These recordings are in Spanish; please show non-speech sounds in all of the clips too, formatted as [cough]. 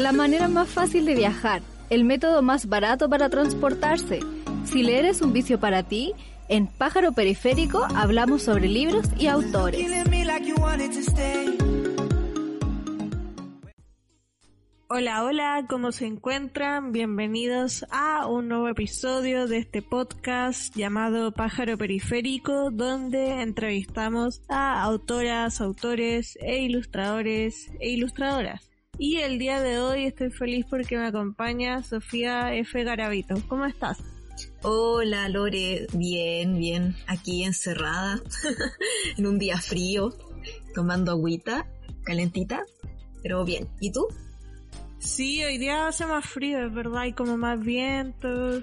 La manera más fácil de viajar, el método más barato para transportarse. Si leer es un vicio para ti, en Pájaro Periférico hablamos sobre libros y autores. Hola, hola, ¿cómo se encuentran? Bienvenidos a un nuevo episodio de este podcast llamado Pájaro Periférico, donde entrevistamos a autoras, autores e ilustradores e ilustradoras. Y el día de hoy estoy feliz porque me acompaña Sofía F. Garavito. ¿Cómo estás? Hola Lore, bien, bien, aquí encerrada [laughs] en un día frío, tomando agüita, calentita, pero bien. ¿Y tú? Sí, hoy día hace más frío, es verdad, hay como más viento.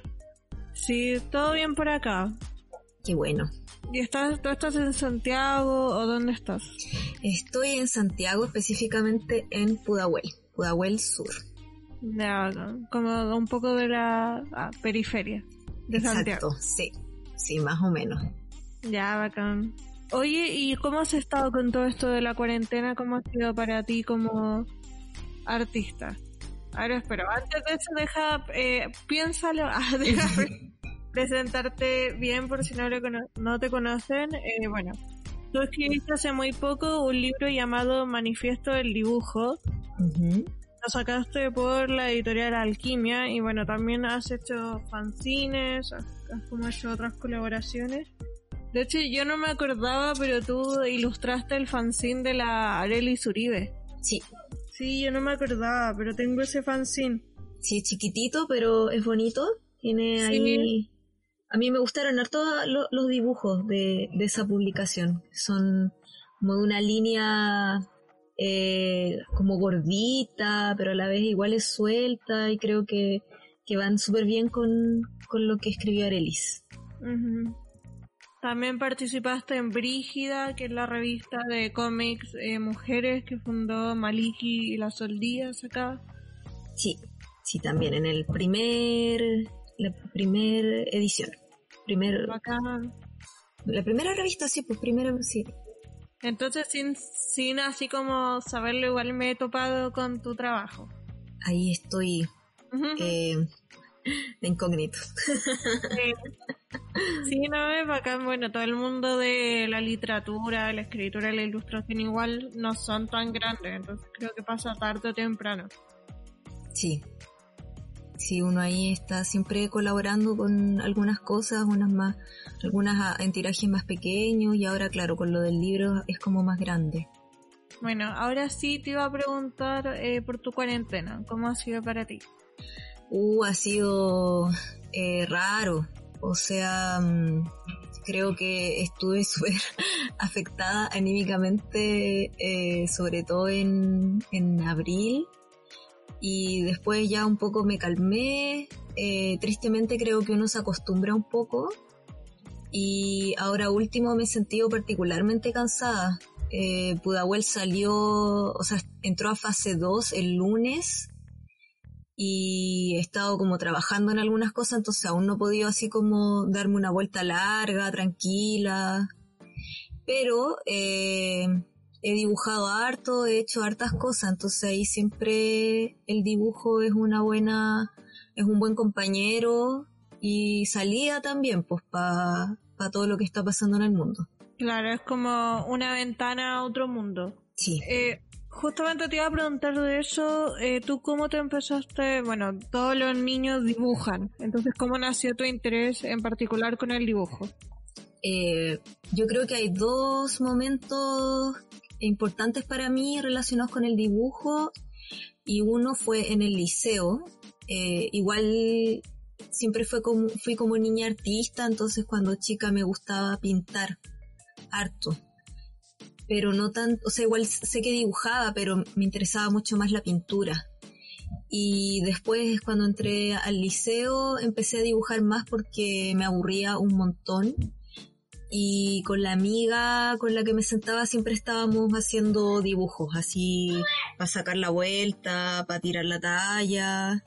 Sí, todo bien por acá. Qué bueno. ¿Y estás, tú estás en Santiago o dónde estás? Estoy en Santiago, específicamente en Pudahuel, Pudahuel Sur. Ya, como un poco de la ah, periferia de Exacto, Santiago. sí, sí, más o menos. Ya, bacán. Oye, ¿y cómo has estado con todo esto de la cuarentena? ¿Cómo ha sido para ti como artista? Ahora espero, antes de eso deja, eh, piénsalo, [laughs] ah, deja [laughs] presentarte bien por si no, le cono- no te conocen. Eh, bueno, tú escribiste hace muy poco un libro llamado Manifiesto del Dibujo. Lo sacaste por la editorial Alquimia y bueno, también has hecho fanzines, has, has como hecho otras colaboraciones. De hecho, yo no me acordaba, pero tú ilustraste el fanzine de la Arely Uribe. Sí, Sí, yo no me acordaba, pero tengo ese fanzine. sí, chiquitito, pero es bonito. Tiene Sí. ahí... A mí me gustaron lo- los dibujos de, de esa publicación. Son como de una línea eh, como gordita, pero a la vez igual es suelta y creo que, que van súper bien con, con lo que escribió Arelis. También participaste en Brígida, que es la revista de cómics eh, mujeres que fundó Maliki y las Soldías acá. Sí, sí, también en el primer, la primera edición. Primer, Bacán. la primera revista, sí, pues primero, sí. Entonces, sin, sin así como saberlo, igual me he topado con tu trabajo. Ahí estoy eh, de incógnito. Eh, sí, no es bacán. Bueno, todo el mundo de la literatura, la escritura la ilustración igual no son tan grandes, entonces creo que pasa tarde o temprano. Sí. Sí, uno ahí está siempre colaborando con algunas cosas, unas más, algunas en tirajes más pequeños y ahora claro, con lo del libro es como más grande. Bueno, ahora sí te iba a preguntar eh, por tu cuarentena. ¿Cómo ha sido para ti? Uh, ha sido eh, raro. O sea, mm, creo que estuve [laughs] súper afectada anímicamente, eh, sobre todo en, en abril. Y después ya un poco me calmé. Eh, tristemente creo que uno se acostumbra un poco. Y ahora último me he sentido particularmente cansada. Eh, Pudahuel salió, o sea, entró a fase 2 el lunes y he estado como trabajando en algunas cosas, entonces aún no he podido así como darme una vuelta larga, tranquila. Pero eh, he dibujado harto, he hecho hartas cosas, entonces ahí siempre el dibujo es una buena, es un buen compañero y salida también, pues para todo lo que está pasando en el mundo. Claro, es como una ventana a otro mundo. Sí. Eh, justamente te iba a preguntar de eso. eh, ¿Tú cómo te empezaste? Bueno, todos los niños dibujan. Entonces, ¿cómo nació tu interés en particular con el dibujo? Eh, yo creo que hay dos momentos importantes para mí relacionados con el dibujo y uno fue en el liceo. Eh, igual siempre fue como, fui como niña artista, entonces cuando chica me gustaba pintar harto. pero no tan, o sea, igual sé que dibujaba, pero me interesaba mucho más la pintura. Y después cuando entré al liceo empecé a dibujar más porque me aburría un montón. Y con la amiga con la que me sentaba siempre estábamos haciendo dibujos, así para sacar la vuelta, para tirar la talla.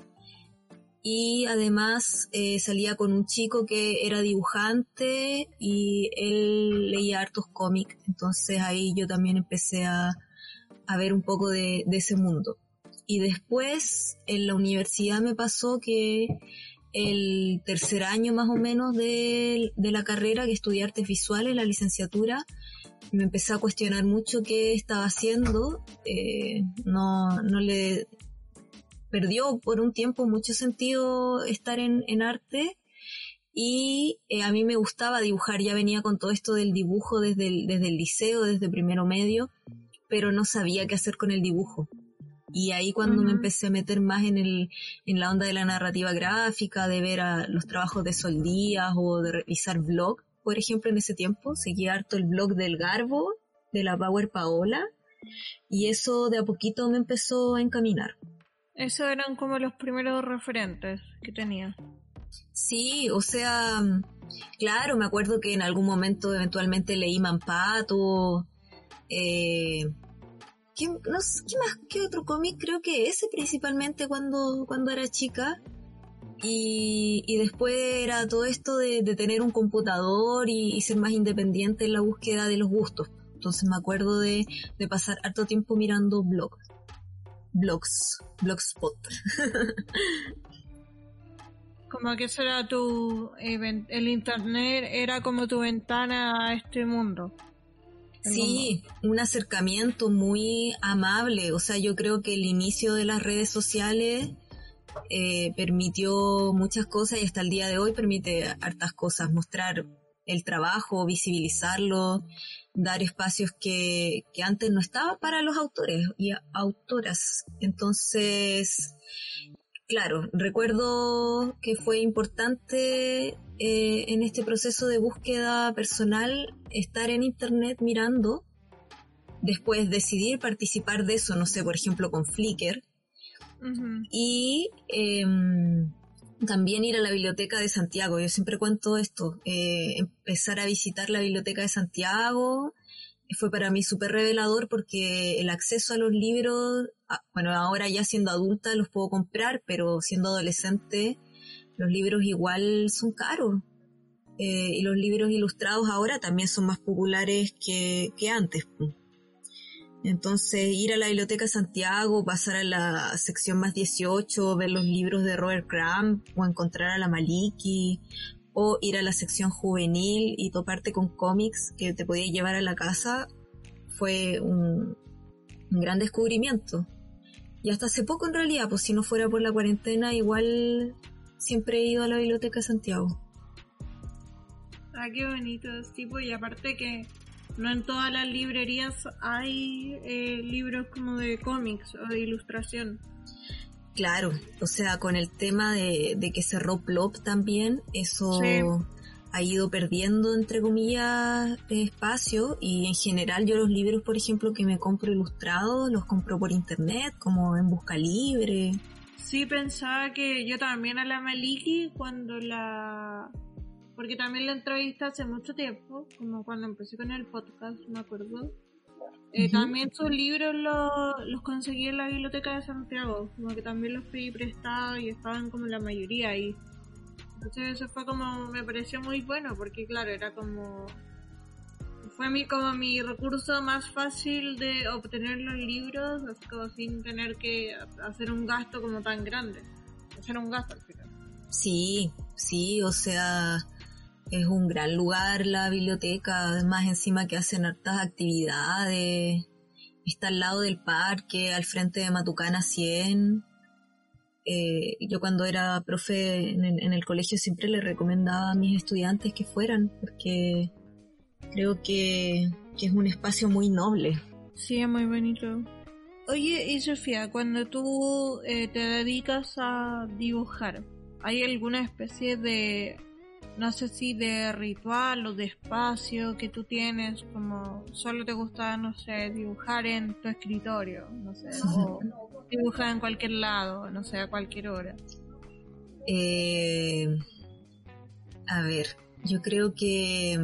Y además eh, salía con un chico que era dibujante y él leía hartos cómics. Entonces ahí yo también empecé a, a ver un poco de, de ese mundo. Y después en la universidad me pasó que el tercer año más o menos de, la carrera, que estudié artes visuales, la licenciatura, me empecé a cuestionar mucho qué estaba haciendo. Eh, no, no le perdió por un tiempo mucho sentido estar en, arte y eh, a mí me gustaba dibujar, ya venía con todo esto del dibujo desde el, desde el liceo, desde primero medio, pero no sabía qué hacer con el dibujo. Y ahí cuando me empecé a meter más en, el, en la onda de la narrativa gráfica, de ver a los trabajos de Sol Díaz o de revisar blog, por ejemplo, en ese tiempo, seguía harto el blog del Garbo, de la Power Paola, y eso de a poquito me empezó a encaminar. Esos eran como los primeros referentes que tenía. Sí, o sea, claro, me acuerdo que en algún momento eventualmente leí Mampato, eh, ¿Qué, más? ¿Qué otro cómic? Creo que ese principalmente cuando, cuando era chica. Y, después era todo esto de, tener un computador y, ser más independiente en la búsqueda de los gustos. Entonces me acuerdo de, pasar harto tiempo mirando blogs. Blogs. Blogspot. [laughs] como que eso era tu... El internet era como tu ventana a este mundo. Sí, un acercamiento muy amable. O sea, yo creo que el inicio de las redes sociales eh, permitió muchas cosas y hasta el día de hoy permite hartas cosas. Mostrar el trabajo, visibilizarlo, dar espacios que, que antes no estaban para los autores y autoras. Entonces, claro, recuerdo que fue importante eh, en este proceso de búsqueda personal estar en internet mirando, después decidir participar de eso, no sé, por ejemplo, con Flickr, y em, también ir a la biblioteca de Santiago. Yo siempre cuento esto, eh, empezar a visitar la biblioteca de Santiago fue para mí súper revelador porque el acceso a los libros, bueno, ahora ya siendo adulta los puedo comprar, pero siendo adolescente los libros igual son caros. Eh, y los libros ilustrados ahora también son más populares que, antes. Entonces, ir a la Biblioteca Santiago, pasar a la sección más 18, ver los libros de Robert Crumb, o encontrar a la Maliki, o ir a la sección juvenil y toparte con cómics que te podías llevar a la casa, fue un gran descubrimiento. Y hasta hace poco en realidad, pues si no fuera por la cuarentena, igual siempre he ido a la Biblioteca de Santiago. Ah, qué bonito, tipo, y aparte que no en todas las librerías hay eh, libros como de cómics o de ilustración. Claro, o sea, con el tema de, que cerró Plop también, eso ha ido perdiendo, entre comillas, espacio y en general yo los libros, por ejemplo, que me compro ilustrados, los compro por internet, como en Busca Libre. Sí, pensaba que yo también a la Maliki cuando la... Porque también la entrevista hace mucho tiempo, como cuando empecé con el podcast, me acuerdo. Eh, también sus libros los, conseguí en la biblioteca de Santiago, como que también los pedí prestados y estaban como la mayoría ahí. Entonces eso fue como, me pareció muy bueno, porque claro, era como fue mi, como mi recurso más fácil de obtener los libros, como sin tener que hacer un gasto como tan grande. Hacer un gasto al final. Sí, sí, o sea, es un gran lugar la biblioteca, además encima que hacen hartas actividades, está al lado del parque, al frente de Matucana 100. Eh, yo cuando era profe en en el colegio siempre le recomendaba a mis estudiantes que fueran, porque Creo que, es un espacio muy noble. Sí, es muy bonito. Oye, y Sofía, cuando tú eh, te dedicas a dibujar, ¿hay alguna especie de, no sé si de ritual o de espacio que tú tienes como solo te gusta, no sé, dibujar en tu escritorio, no sé, o dibujar en cualquier lado, no sé, a cualquier hora. Eh, a ver, yo creo que,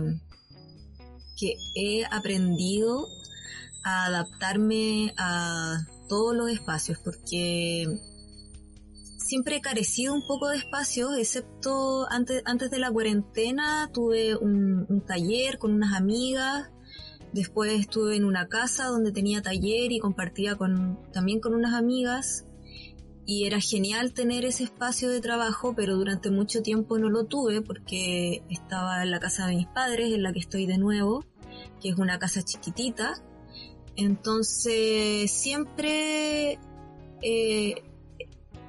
que he aprendido a adaptarme a todos los espacios porque siempre he carecido un poco de espacio, excepto antes, antes de la cuarentena tuve un, un, taller con unas amigas, después estuve en una casa donde tenía taller y compartía con, también con unas amigas y era genial tener ese espacio de trabajo, pero durante mucho tiempo no lo tuve porque estaba en la casa de mis padres, en la que estoy de nuevo, que es una casa chiquitita. Entonces siempre eh,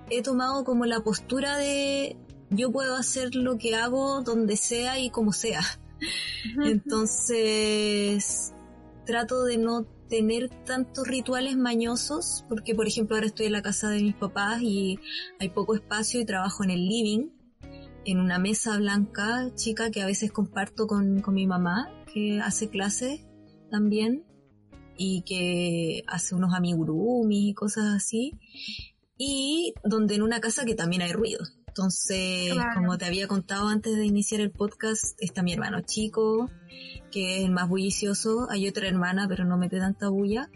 he tomado como la postura de yo puedo hacer lo que hago donde sea y como sea. Entonces trato de no tener tantos rituales mañosos, porque por ejemplo ahora estoy en la casa de mis papás y hay poco espacio y trabajo en el living, en una mesa blanca chica que a veces comparto con, con mi mamá, que hace clases también y que hace unos amigurumis y cosas así y donde en una casa que también hay ruido. Entonces, como te había contado antes de iniciar el podcast, está mi hermano chico, que es el más bullicioso. Hay otra hermana, pero no mete tanta bulla.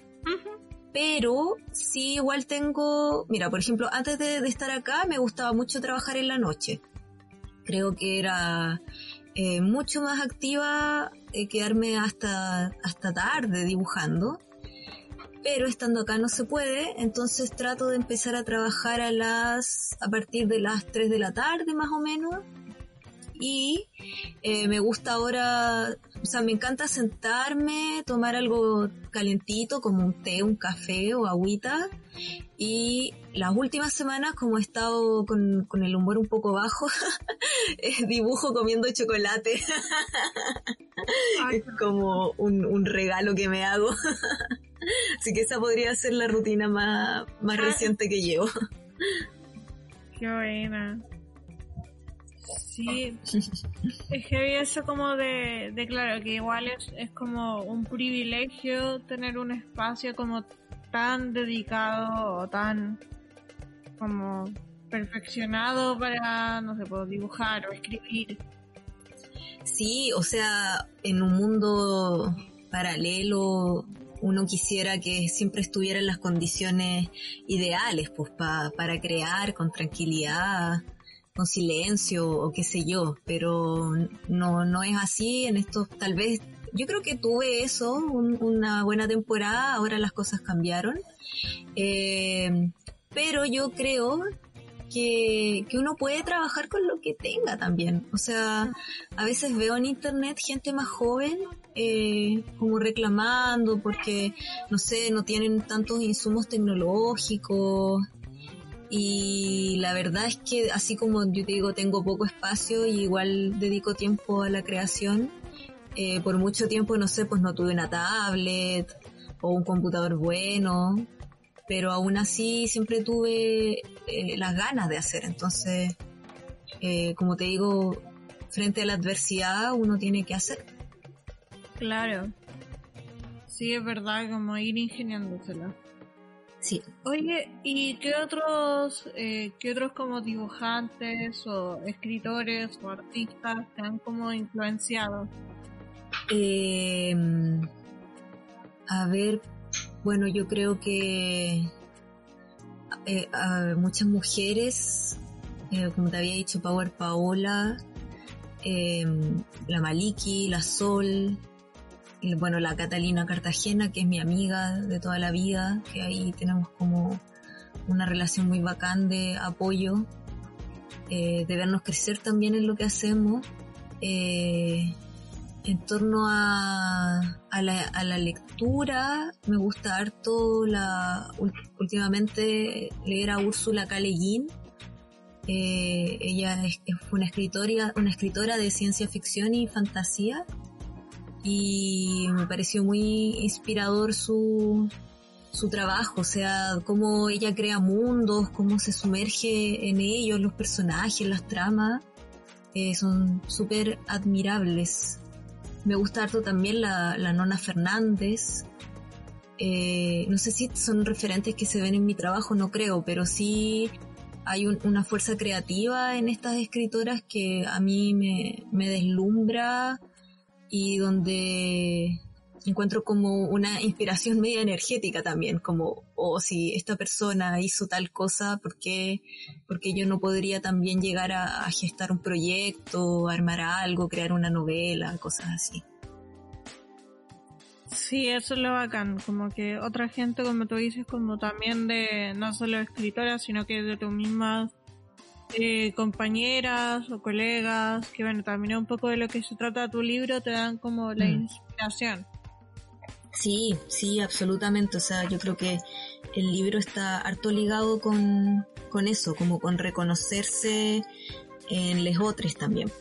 Pero sí, igual tengo, mira, por ejemplo, antes de, estar acá me gustaba mucho trabajar en la noche. Creo que era eh, mucho más activa eh, quedarme hasta, hasta tarde dibujando pero estando acá no se puede, entonces trato de empezar a trabajar a las a partir de las 3 de la tarde más o menos. Y eh, me gusta ahora, o sea, me encanta sentarme, tomar algo calentito como un té, un café o agüita. Y las últimas semanas, como he estado con, con el humor un poco bajo, [laughs] dibujo comiendo chocolate. [laughs] es como un, un regalo que me hago. [laughs] Así que esa podría ser la rutina más, más ah. reciente que llevo. Qué buena. Sí, [laughs] es que eso como de, de claro, que igual es, es como un privilegio tener un espacio como tan dedicado o tan como perfeccionado para, no sé, puedo dibujar o escribir. Sí, o sea, en un mundo paralelo uno quisiera que siempre estuviera en las condiciones ideales, pues para crear con tranquilidad, con silencio o qué sé yo, pero no, no es así en estos, tal vez, yo creo que tuve eso, una buena temporada, ahora las cosas cambiaron, eh, pero yo creo que, que, uno puede trabajar con lo que tenga también. O sea, a veces veo en internet gente más joven eh, como reclamando porque, no sé, no tienen tantos insumos tecnológicos. Y la verdad es que así como yo te digo, tengo poco espacio y igual dedico tiempo a la creación, eh, por mucho tiempo, no sé, pues no tuve una tablet o un computador bueno, pero aún así siempre tuve eh, las ganas de hacer. Entonces, eh, como te digo, frente a la adversidad uno tiene que hacer. Claro. Sí, es verdad, como ir ingeniándosela. Sí. Oye, ¿y qué otros, eh, qué otros como dibujantes o escritores o artistas te han como influenciado? a ver, bueno, yo creo que eh, muchas mujeres, eh, como te había dicho, Power Paola, eh, la Maliki, la Sol, bueno, la Catalina Cartagena, que es mi amiga de toda la vida, que ahí tenemos como una relación muy bacán de apoyo, de vernos crecer también en lo que hacemos. En torno a, la, lectura, me gusta harto la, últimamente leer a Úrsula K. Eh, ella es, una escritora, una escritora de ciencia ficción y fantasía y me pareció muy inspirador su, su trabajo, o sea, cómo ella crea mundos, cómo se sumerge en ellos, los personajes, las tramas, eh, son súper admirables. Me gusta harto también la, la Nona Fernández. Eh, no sé si son referentes que se ven en mi trabajo, no creo, pero sí hay una fuerza creativa en estas escritoras que a mí me, me deslumbra y donde encuentro como una inspiración media energética también, como, o oh, si esta persona hizo tal cosa, ¿por qué, porque yo no podría también llegar a, gestar un proyecto, armar algo, crear una novela, cosas así? Sí, eso es lo bacán, como que otra gente, como tú dices, como también de no solo escritoras, sino que de tus mismas eh, compañeras o colegas, que bueno, también un poco de lo que se trata tu libro, te dan como la mm. inspiración. Sí, sí, absolutamente. O sea, yo creo que el libro está harto ligado con, con eso, como con reconocerse en les otros también.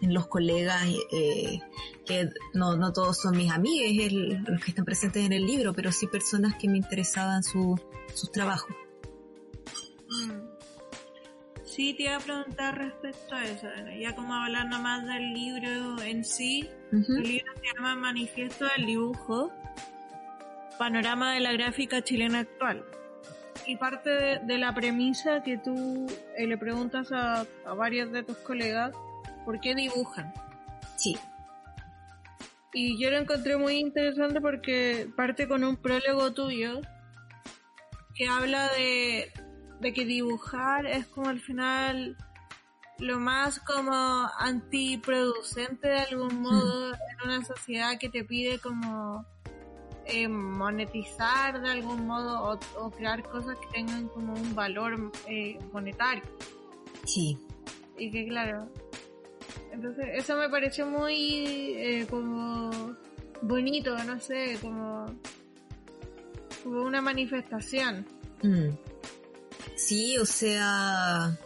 En los colegas, eh, que no, no todos son mis amigos, los que están presentes en el libro, pero sí personas que me interesaban su, sus trabajos. Sí, te iba a preguntar respecto a eso, ya como hablando más del libro en sí, el libro se llama Manifiesto del Dibujo, Panorama de la Gráfica Chilena Actual. Y parte de, la premisa que tú eh, le preguntas a, a varios de tus colegas, ¿por qué dibujan? Sí. Y yo lo encontré muy interesante porque parte con un prólogo tuyo que habla de, de que dibujar es como al final lo más como antiproducente de algún modo en una sociedad que te pide como eh, monetizar de algún modo o, crear cosas que tengan como un valor eh, monetario. Sí. Y que claro, entonces eso me pareció muy eh, como bonito, no sé, como, como una manifestación. Mm. Sí, o sea,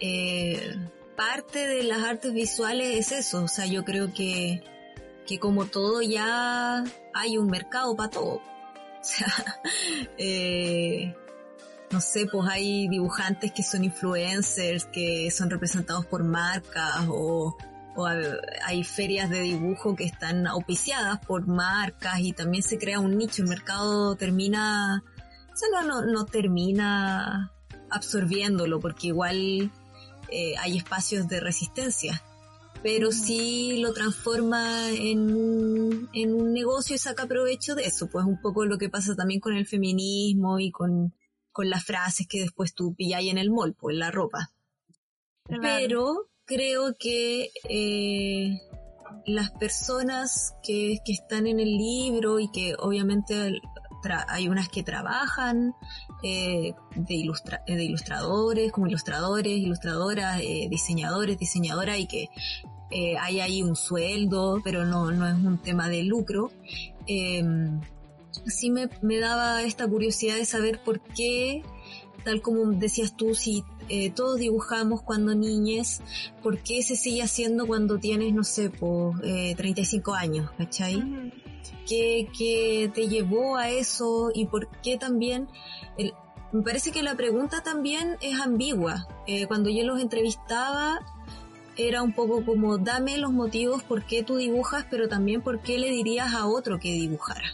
eh, parte de las artes visuales es eso, o sea, yo creo que, que como todo ya hay un mercado para todo. O sea, [laughs] eh, no sé, pues hay dibujantes que son influencers, que son representados por marcas o, o hay ferias de dibujo que están auspiciadas por marcas y también se crea un nicho, el mercado termina o no, no, termina absorbiéndolo porque igual eh, hay espacios de resistencia, pero sí lo transforma en, en un negocio y saca provecho de eso, pues un poco lo que pasa también con el feminismo y con, con las frases que después tú pilláis en el mall, pues en la ropa. Pero creo que eh, las personas que, que, están en el libro y que obviamente hay unas que trabajan eh, de, eh, de, ilustradores, como ilustradores, ilustradoras, eh, diseñadores, diseñadoras y que hay ahí un sueldo, pero no, no es un tema de lucro. Em, sí me, me daba esta curiosidad de saber por qué tal como decías tú, si todos dibujamos cuando niñes, ¿por qué se sigue haciendo cuando tienes, no sé, por 35 años, ¿cachai? ¿Qué, te llevó a eso y por qué también? me parece que la pregunta también es ambigua. Eh, cuando yo los entrevistaba era un poco como dame los motivos por qué tú dibujas, pero también por qué le dirías a otro que dibujara.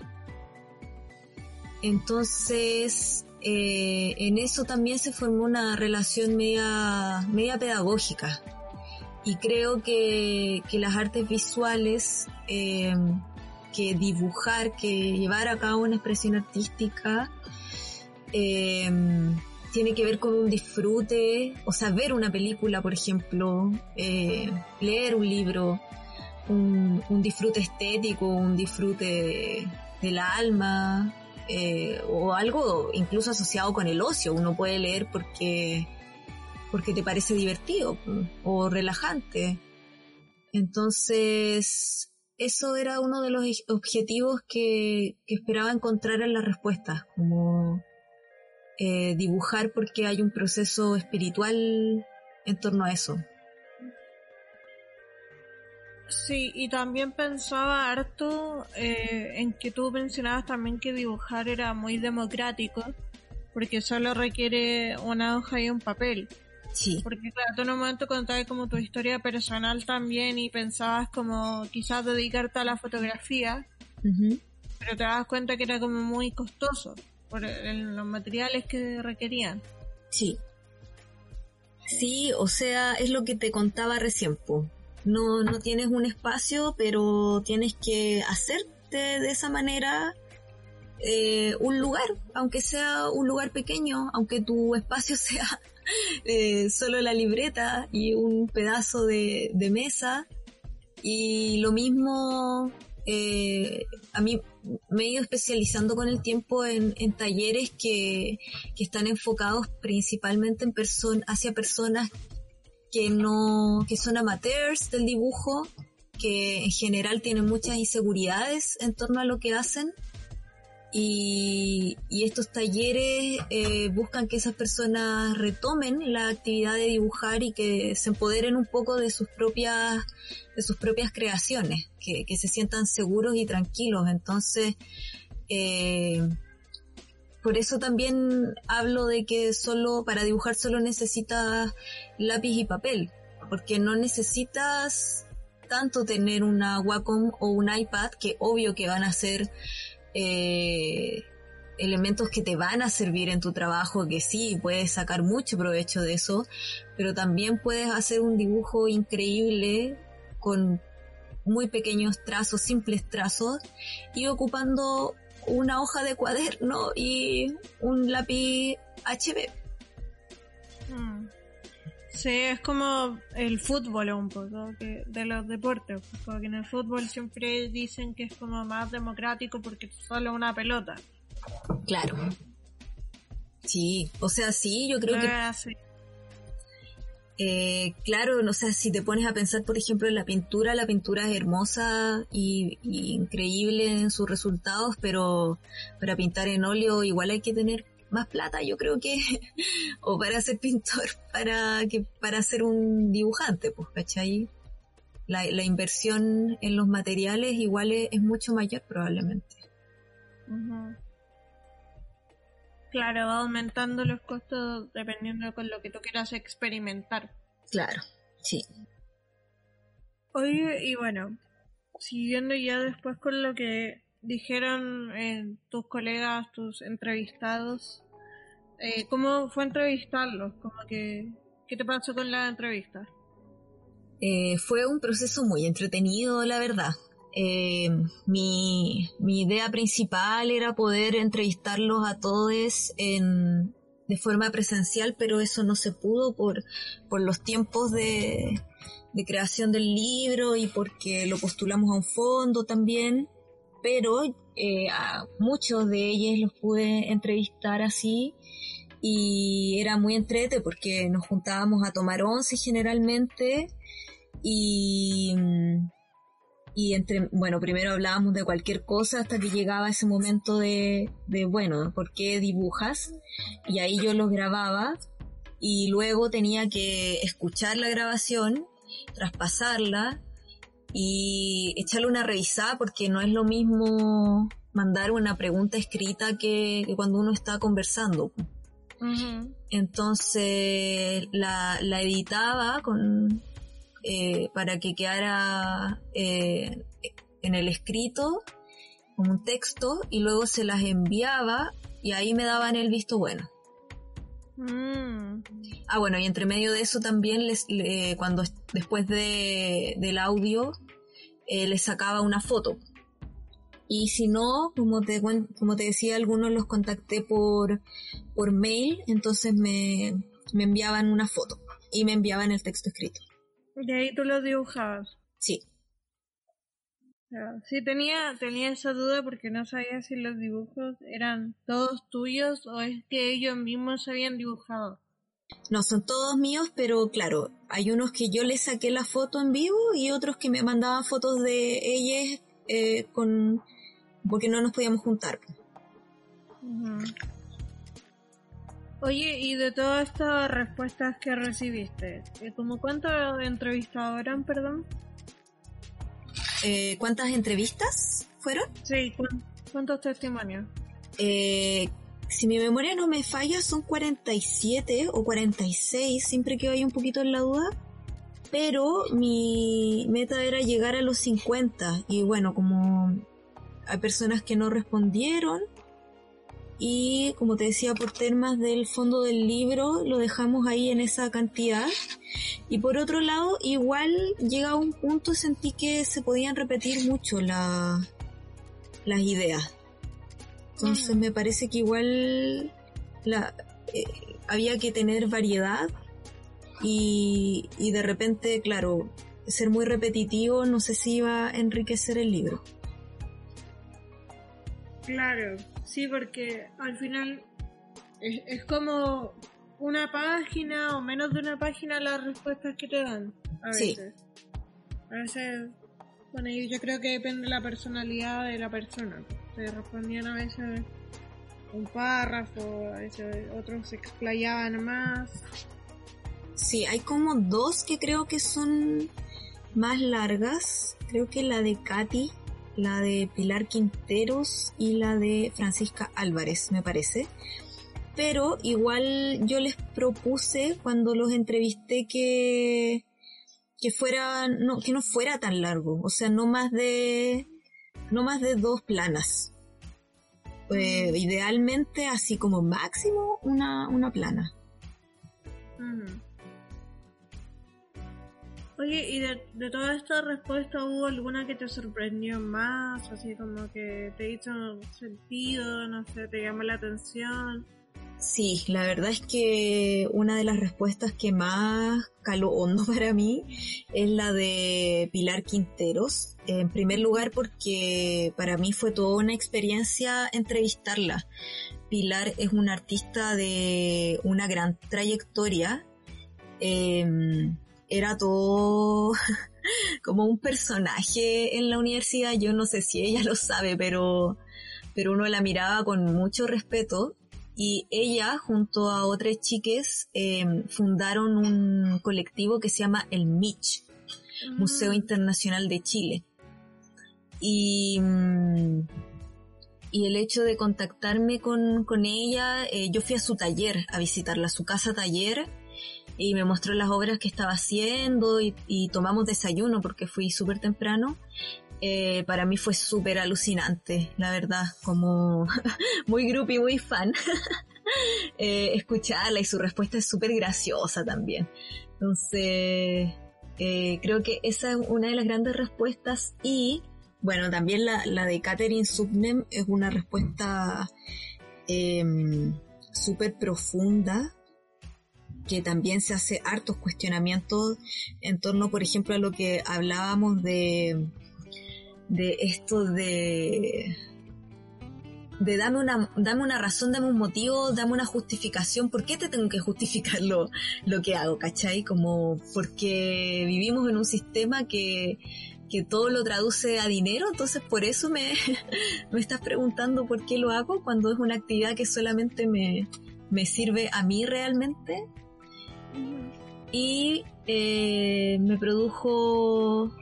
Entonces, eh, en eso también se formó una relación media, media pedagógica. Y creo que, que las artes visuales eh, que dibujar, que llevar a cabo una expresión artística, em, tiene que ver con un disfrute, o sea, ver una película, por ejemplo, eh, leer un libro, un, disfrute estético, un disfrute del alma, eh, o algo incluso asociado con el ocio. Uno puede leer porque, porque te parece divertido o relajante. Entonces, eso era uno de los objetivos que, esperaba encontrar en las respuestas, como eh, dibujar porque hay un proceso espiritual en torno a eso. Sí, y también pensaba harto eh, en que tú mencionabas también que dibujar era muy democrático, porque solo requiere una hoja y un papel. Sí. Porque claro, tú en un momento contabas como tu historia personal también y pensabas como quizás dedicarte a la fotografía, pero te das cuenta que era como muy costoso por los materiales que requerían. Sí. Sí, o sea, es lo que te contaba recién, No, no tienes un espacio, pero tienes que hacerte de esa manera eh, un lugar, aunque sea un lugar pequeño, aunque tu espacio [laughs] sea [laughs] eh, solo la libreta y un pedazo de, mesa. Y lo mismo, eh, a mí me he ido especializando con el tiempo en, talleres que, que, están enfocados principalmente en hacia personas que no, que son amateurs del dibujo, que en general tienen muchas inseguridades en torno a lo que hacen y, estos talleres eh, buscan que esas personas retomen la actividad de dibujar y que se empoderen un poco de sus propias, de sus propias creaciones, que, se sientan seguros y tranquilos. Entonces, eh, por eso también hablo de que solo, para dibujar solo necesitas lápiz y papel, porque no necesitas tanto tener una Wacom o un iPad, que obvio que van a ser eh, elementos que te van a servir en tu trabajo, que sí, puedes sacar mucho provecho de eso, pero también puedes hacer un dibujo increíble con muy pequeños trazos, simples trazos, y ocupando una hoja de cuaderno y un lápiz HB. Hmm. Sí, es como el fútbol un poco de los deportes, porque en el fútbol siempre dicen que es como más democrático porque es solo una pelota. Claro. Sí, o sea, sí, yo creo que... Eh, claro, no sé, si te pones a pensar, por ejemplo, en la pintura, la pintura es hermosa y, y, increíble en sus resultados, pero para pintar en óleo igual hay que tener más plata, yo creo que, [laughs] o para ser pintor, para que para ser un dibujante, pues, ¿cachai? La, la inversión en los materiales igual es, mucho mayor probablemente. Claro, va aumentando los costos dependiendo con lo que tú quieras experimentar. Claro, sí. Oye, y bueno, siguiendo ya después con lo que dijeron eh, tus colegas, tus entrevistados, eh, ¿cómo fue entrevistarlos? Como que, ¿Qué te pasó con la entrevista? Eh, fue un proceso muy entretenido, la verdad. mi, mi, idea principal era poder entrevistarlos a todos en, de forma presencial, pero eso no se pudo por, por los tiempos de, de creación del libro y porque lo postulamos a un fondo también pero eh, a muchos de ellos los pude entrevistar así y era muy entrete porque nos juntábamos a tomar once generalmente y, y entre, bueno, primero hablábamos de cualquier cosa hasta que llegaba ese momento de, de, bueno, ¿por qué dibujas? Y ahí yo los grababa y luego tenía que escuchar la grabación, traspasarla y echarle una revisada porque no es lo mismo mandar una pregunta escrita que, cuando uno está conversando. Entonces la, editaba con, eh, para que quedara eh, en el escrito como un texto y luego se las enviaba y ahí me daban el visto bueno. Mm. Ah, bueno, y entre medio de eso también les, cuando después de, del audio eh, les sacaba una foto. Y si no, como te, como te decía, algunos los contacté por, por mail, entonces me, me enviaban una foto y me enviaban el texto escrito. ¿Y ahí tú los dibujabas? Sí. Sí, tenía, tenía esa duda porque no sabía si los dibujos eran todos tuyos o es que ellos mismos se habían dibujado. No, son todos míos, pero claro, hay unos que yo les saqué la foto en vivo y otros que me mandaban fotos de ellas eh, con porque no nos podíamos juntar. Oye, y de todas estas respuestas que recibiste, eh, ¿cómo cuántos entrevistados eran, perdón? Eh, ¿Cuántas entrevistas fueron? Sí, ¿cuántos testimonios? Eh, si mi memoria no me falla, son 47 o 46, siempre que vaya un poquito en la duda. Pero mi meta era llegar a los 50. Y bueno, como hay personas que no respondieron, y como te decía por temas del fondo del libro lo dejamos ahí en esa cantidad. Y por otro lado igual llega a un punto sentí que se podían repetir mucho la, las ideas. Entonces me parece que igual la, eh, había que tener variedad y, y de repente claro ser muy repetitivo no sé si iba a enriquecer el libro Claro, sí, porque al final es, como una página o menos de una página las respuestas que te dan. A veces. A veces, bueno, yo creo que depende de la personalidad de la persona. Se respondían a veces un párrafo, a veces otros se explayaban más. Sí, hay como dos que creo que son más largas. Creo que la de Katy la de Pilar Quinteros y la de Francisca Álvarez, me parece. Pero igual yo les propuse cuando los entrevisté que, que fuera, no, que no fuera tan largo, o sea, no más de, no más de dos planas. Eh, idealmente así como máximo una, una plana. Oye, ¿y de, de toda esta respuesta hubo alguna que te sorprendió más? Así como que te hizo sentido, no sé, te llamó la atención. Sí, la verdad es que una de las respuestas que más caló hondo [laughs] para mí es la de Pilar Quinteros. En primer lugar porque para mí fue toda una experiencia entrevistarla. Pilar es una artista de una gran trayectoria. Eh, era todo [laughs] como un personaje en la universidad. Yo no sé si ella lo sabe, pero, pero uno la miraba con mucho respeto. Y ella, junto a otras chiques, em, fundaron un colectivo que se llama el MICH, Museo mm. Internacional de Chile. Y, mm, y el hecho de contactarme con, con ella, eh, yo fui a su taller, a visitarla, a su casa taller, y me mostró las obras que estaba haciendo y, tomamos desayuno porque fui súper temprano. Eh, para mí fue súper alucinante, la verdad, como [laughs] muy y muy fan. [laughs] eh, escucharla y su respuesta es súper graciosa también. Entonces, eh, creo que esa es una de las grandes respuestas y, bueno, también la, la de Catherine Subnem es una respuesta eh, súper profunda que también se hace hartos cuestionamientos en torno, por ejemplo, a lo que hablábamos de, de esto de de dame una, dame una razón, dame un motivo, dame una justificación, ¿por qué te tengo que justificar lo, lo que hago? ¿Cachai? Como porque vivimos en un sistema que, que todo lo traduce a dinero, entonces por eso me, [laughs] me estás preguntando por qué lo hago cuando es una actividad que solamente me, me sirve a mí realmente y eh, me produjo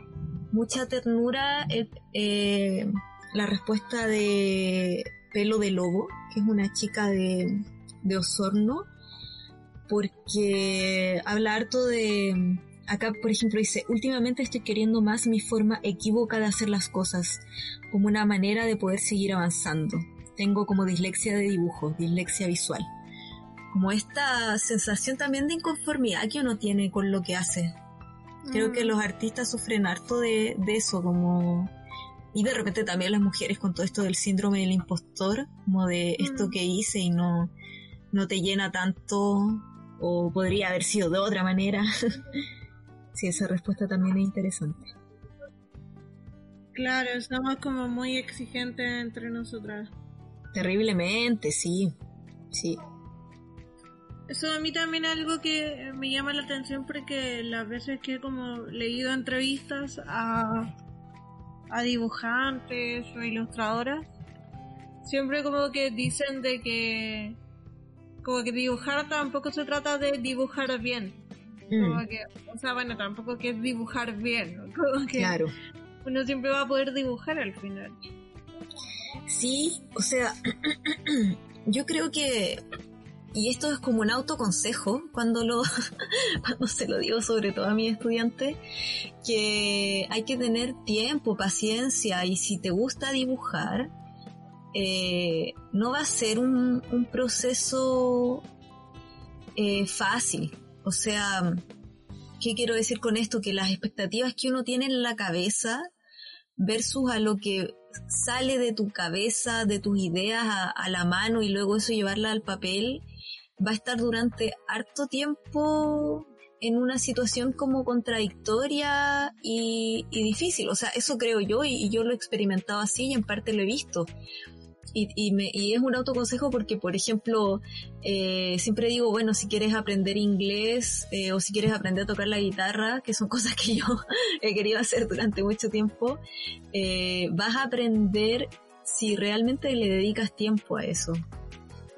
mucha ternura eh, eh, la respuesta de Pelo de Lobo, que es una chica de, de Osorno, porque habla harto de... Acá, por ejemplo, dice, últimamente estoy queriendo más mi forma equívoca de hacer las cosas, como una manera de poder seguir avanzando. Tengo como dislexia de dibujo, dislexia visual como esta sensación también de inconformidad que uno tiene con lo que hace. Creo que mm. los artistas sufren harto de, eso, como... Y de repente también las mujeres con todo esto del síndrome del impostor, como de esto mm. que hice y no, no te llena tanto, o podría haber sido de otra manera. [laughs] sí, esa respuesta también es interesante. Claro, estamos como muy exigentes entre nosotras. Terriblemente, sí, sí. Eso a mí también es algo que me llama la atención porque las veces que he como leído entrevistas a, a dibujantes o ilustradoras, siempre como que dicen de que como que dibujar tampoco se trata de dibujar bien. Como mm. que, o sea, bueno, tampoco que es dibujar bien, [laughs] como que claro. uno siempre va a poder dibujar al final. Sí, o sea, [clears throat] yo creo que, y esto es como un autoconsejo cuando, lo, [laughs] cuando se lo digo sobre todo a mis estudiantes, que hay que tener tiempo, paciencia y si te gusta dibujar, eh, no va a ser un, proceso eh, fácil. O sea, ¿qué quiero decir con esto? Que las expectativas que uno tiene en la cabeza versus a lo que sale de tu cabeza, de tus ideas a, la mano y luego eso llevarla al papel, va a estar durante harto tiempo en una situación como contradictoria y, difícil. O sea, eso creo yo y, y, yo lo he experimentado así y en parte lo he visto. Y, me, y es un autoconsejo porque, por ejemplo, eh, siempre digo, bueno, si quieres aprender inglés eh, o si quieres aprender a tocar la guitarra, que son [laughs] cosas que yo he querido hacer durante mucho tiempo, eh, vas a aprender si realmente le dedicas tiempo a eso.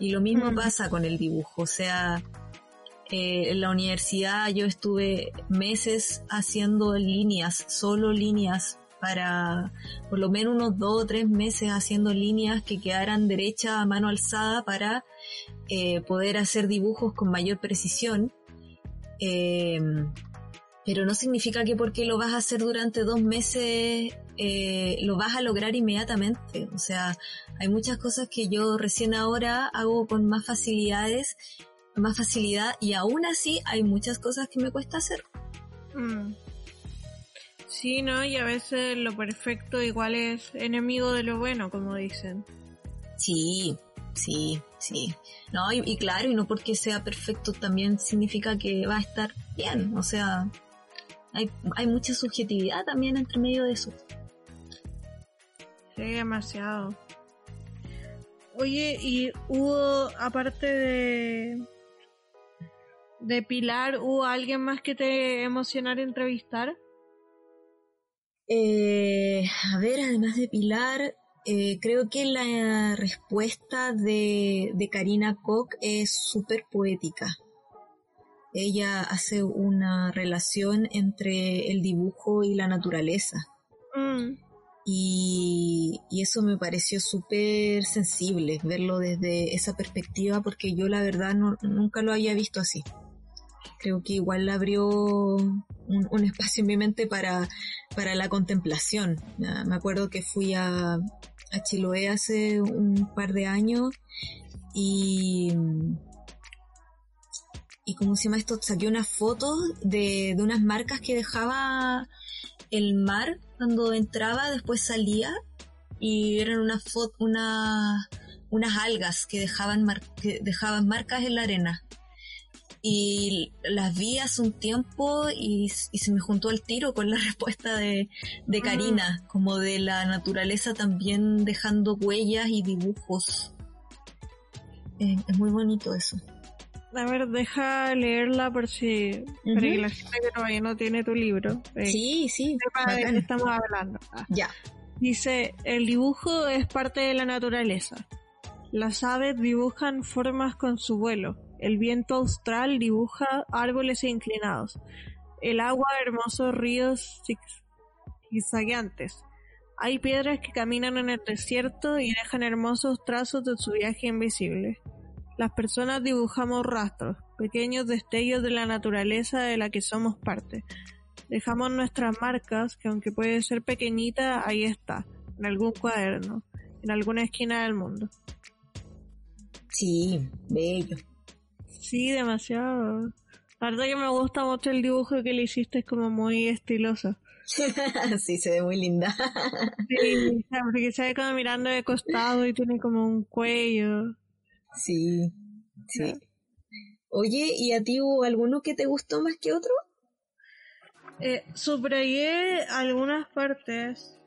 Y lo mismo mm. pasa con el dibujo, o sea, en la universidad yo estuve meses haciendo líneas, solo líneas para por lo menos unos dos o tres meses haciendo líneas que quedaran derechas a mano alzada para eh, poder hacer dibujos con mayor precisión. Em, pero no significa que porque lo vas a hacer durante dos meses eh, lo vas a lograr inmediatamente. O sea, hay muchas cosas que yo recién ahora hago con más facilidades, más facilidad y aún así hay muchas cosas que me cuesta hacer. Mm. Sí, ¿no? Y a veces lo perfecto igual es enemigo de lo bueno, como dicen. Sí, sí, sí. No, y, claro, y no porque sea perfecto también significa que va a estar bien. O sea, hay, hay mucha subjetividad también entre medio de eso. Sí, demasiado. Oye, y hubo, aparte de, de Pilar, ¿hubo alguien más que te emocionara entrevistar? Eh, a ver, además de Pilar, eh, creo que la respuesta de, Karina Koch es súper poética. Ella hace una relación entre el dibujo y la naturaleza. Mm. Y, eso me pareció súper sensible, verlo desde esa perspectiva, porque yo la verdad nunca lo había visto así creo que igual abrió un, espacio en mi mente para, para la contemplación. Me acuerdo que fui a, a Chiloé hace un par de años y y cómo se llama esto, saqué una foto de, de unas marcas que dejaba el mar cuando entraba, después salía y eran una una, unas algas que dejaban, que dejaban marcas en la arena y las vi hace un tiempo y, se me juntó el tiro con la [laughs] respuesta de, de ah. Karina, como de la naturaleza también dejando huellas y dibujos. Eh, es muy bonito eso. A ver, deja leerla por si para que la gente que todavía no tiene tu libro. Eh, sí, sí. Sepa de qué estamos hablando. Ah. Ya. Dice, el dibujo es parte de la naturaleza. Las aves dibujan formas con su vuelo el viento austral dibuja árboles inclinados. El agua hermosos ríos zigzagueantes. Hay piedras que caminan en el desierto y dejan hermosos trazos de su viaje invisible. Las personas dibujamos rastros, pequeños destellos de la naturaleza de la que somos parte. Dejamos nuestras marcas, que aunque puede ser pequeñita, ahí está, en algún cuaderno, en alguna esquina del mundo. Sí, bello. Sí, demasiado. La verdad que me gusta mucho el dibujo que le hiciste, es como muy estiloso. [laughs] sí, se ve muy linda. sí, porque se ve como mirando de costado y tiene como un cuello. Sí, sí. Oye, ¿y a ti hubo alguno que te gustó más que otro? Eh, subrayé algunas partes.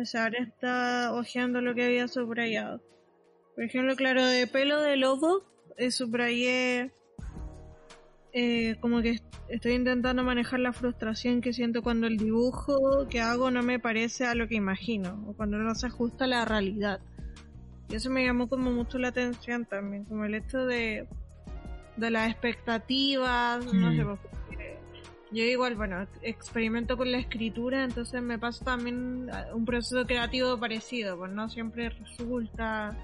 O sea, ahora está hojeando lo que había subrayado. Por ejemplo, claro, de pelo de lobo eh, subrayé eh, como que estoy intentando manejar la frustración que siento cuando el dibujo que hago no me parece a lo que imagino o cuando no se ajusta a la realidad. Y eso me llamó como mucho la atención también, como el hecho de, de las expectativas, no sé, mm. yo igual, bueno, experimento con la escritura, entonces me pasa también un proceso creativo parecido, pues no siempre resulta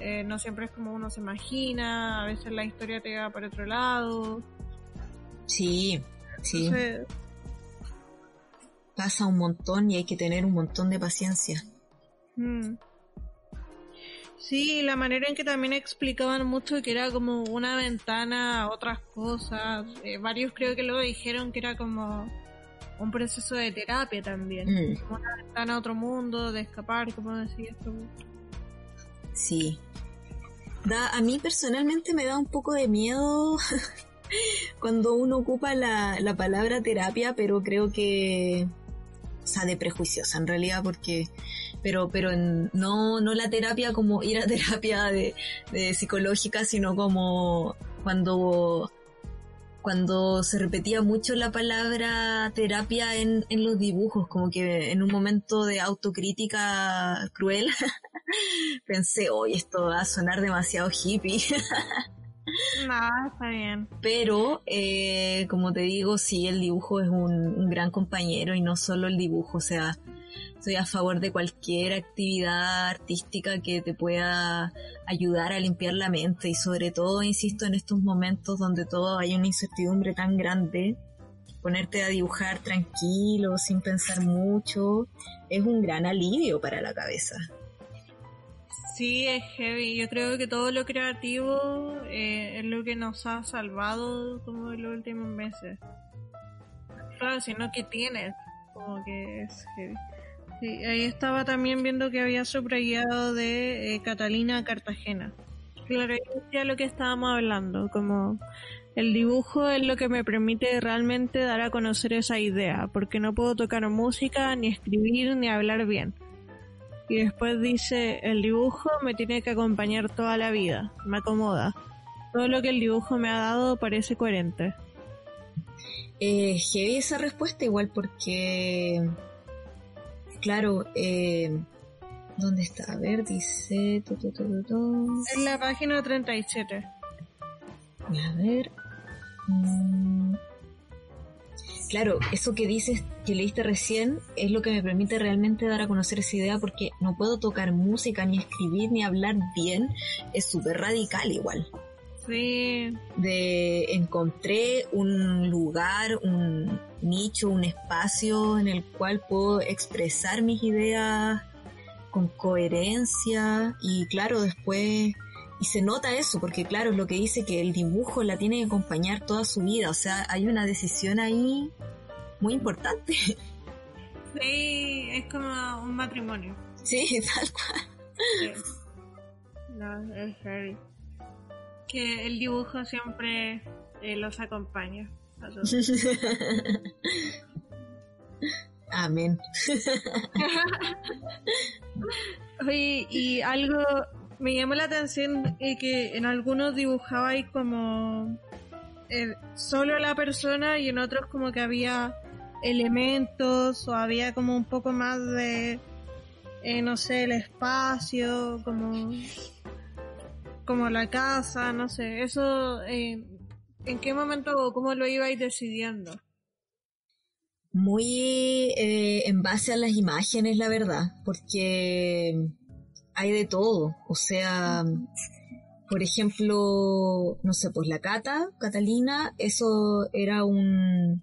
eh, no siempre es como uno se imagina, a veces la historia te va para otro lado. Sí, sí. Entonces, Pasa un montón y hay que tener un montón de paciencia. mm. Sí, la manera en que también explicaban mucho que era como una ventana a otras cosas. Eh, varios creo que luego dijeron que era como un proceso de terapia también. Mm, Como una ventana a otro mundo, de escapar, como decías tú. sí. Da, a mí personalmente me da un poco de miedo [laughs] cuando uno ocupa la, la palabra terapia, pero creo que... O sea, de prejuiciosa en realidad, porque... Pero, pero en- no, no la terapia como ir a [laughs] terapia de, de psicológica, sino como cuando cuando se repetía mucho la palabra terapia en, en los dibujos, como que en un momento de autocrítica cruel, [laughs] pensé, hoy esto va a sonar demasiado hippie. No, está bien. Pero, eh, como te digo, sí, el dibujo es un, un gran compañero y no solo el dibujo, o sea, soy a favor de cualquier actividad artística que te pueda ayudar a limpiar la mente y sobre todo, insisto, en estos momentos donde todo hay una incertidumbre tan grande, ponerte a dibujar tranquilo, sin pensar mucho, es un gran alivio para la cabeza. Sí, es heavy. Yo creo que todo lo creativo eh, es lo que nos ha salvado como en los últimos meses. Claro, sino que tienes, como que es heavy. Sí, ahí estaba también viendo que había subrayado de eh, Catalina Cartagena. Claro, decía lo que estábamos hablando, como el dibujo es lo que me permite realmente dar a conocer esa idea, porque no puedo tocar música, ni escribir, ni hablar bien. Y después dice, el dibujo me tiene que acompañar toda la vida, me acomoda. Todo lo que el dibujo me ha dado parece coherente. Eh, heavy esa respuesta igual porque, claro, eh, ¿dónde está? A ver, dice... tu. En la página 37. A ver. mm. Claro, eso que dices, que leíste recién, es lo que me permite realmente dar a conocer esa idea porque no puedo tocar música, ni escribir, ni hablar bien. Es súper radical igual. Sí, de encontré un lugar, un nicho, un espacio en el cual puedo expresar mis ideas con coherencia y claro, después y se nota eso porque claro, es lo que dice que el dibujo la tiene que acompañar toda su vida, o sea, hay una decisión ahí muy importante. [laughs] sí, es como un matrimonio. Sí, [laughs] tal cual. Sí. No, es heavy. Que el dibujo siempre eh, los acompaña. a todos. [laughs] Amén. [laughs] Oye, y algo me llamó la atención eh, que en algunos dibujabais como eh, solo la persona y en otros como que había elementos o había como un poco más de, eh, no sé, el espacio, como, como la casa, no sé, eso, eh, ¿en qué momento o cómo lo ibais decidiendo? muy eh, en base a las imágenes, la verdad, porque hay de todo. O sea, por ejemplo, no sé, pues la Cata, Catalina, eso era un,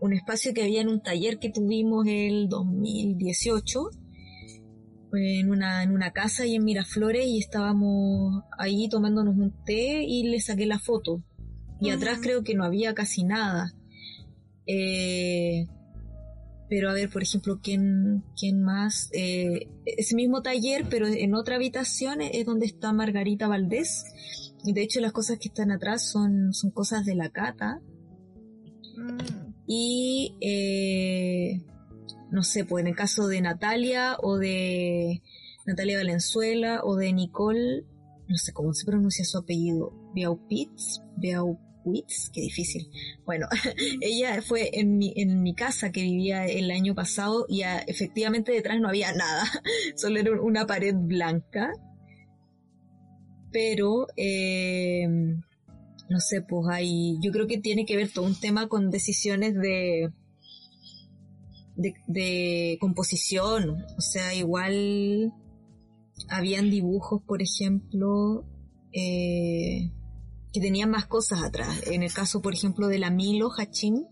un espacio que había en un taller que tuvimos el 2018 en una, en una casa ahí en Miraflores y estábamos ahí tomándonos un té y le saqué la foto. Y atrás creo que no había casi nada. Eh, pero a ver, por ejemplo, ¿quién, quién más? Eh, ese mismo taller, pero en otra habitación es donde está Margarita Valdés. Y de hecho las cosas que están atrás son, son cosas de la cata. Mm, Y eh, no sé, pues en el caso de Natalia o de Natalia Valenzuela o de Nicole, no sé cómo se pronuncia su apellido, Beaupitz, Beaupitz, qué difícil. Bueno, [laughs] ella fue en mi, en mi casa que vivía el año pasado y ah, efectivamente detrás no había nada, [laughs] solo era una pared blanca. Pero, eh, no sé, pues hay, yo creo que tiene que ver todo un tema con decisiones de, de, de composición, o sea, igual habían dibujos, por ejemplo, eh, que tenían más cosas atrás. En el caso, por ejemplo, de la Milo Hachín,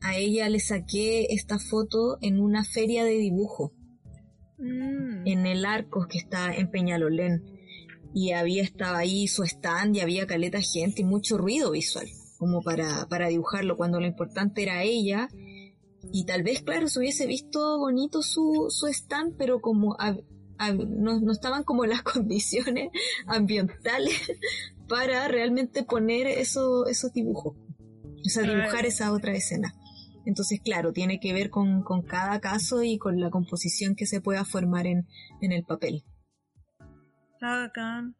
a ella le saqué esta foto en una feria de dibujo, Mm. en el Arcos que está en Peñalolén. Y había estaba ahí su stand y había caleta gente y mucho ruido visual, como para, para dibujarlo, cuando lo importante era ella. Y tal vez, claro, se hubiese visto bonito su, su stand, pero como no, no estaban como las [laughs] condiciones ambientales para realmente poner eso, esos dibujos. O sea, dibujar esa otra escena. Entonces, claro, tiene que ver con, con cada caso y con la composición que se pueda formar en, en el papel. Está bacán.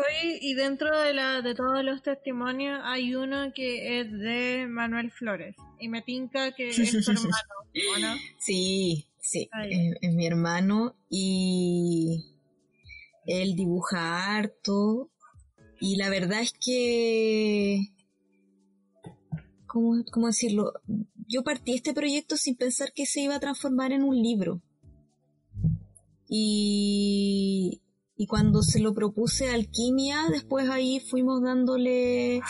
Oye, y dentro de la de todos los testimonios hay uno que es de Manuel Flores. Y me tinca que es tu hermano, ¿o no? Sí, sí, es mi hermano y él dibuja harto y la verdad es que, ¿cómo, cómo decirlo? Yo partí este proyecto sin pensar que se iba a transformar en un libro. Y, y cuando se lo propuse a Alquimia, después ahí fuimos dándole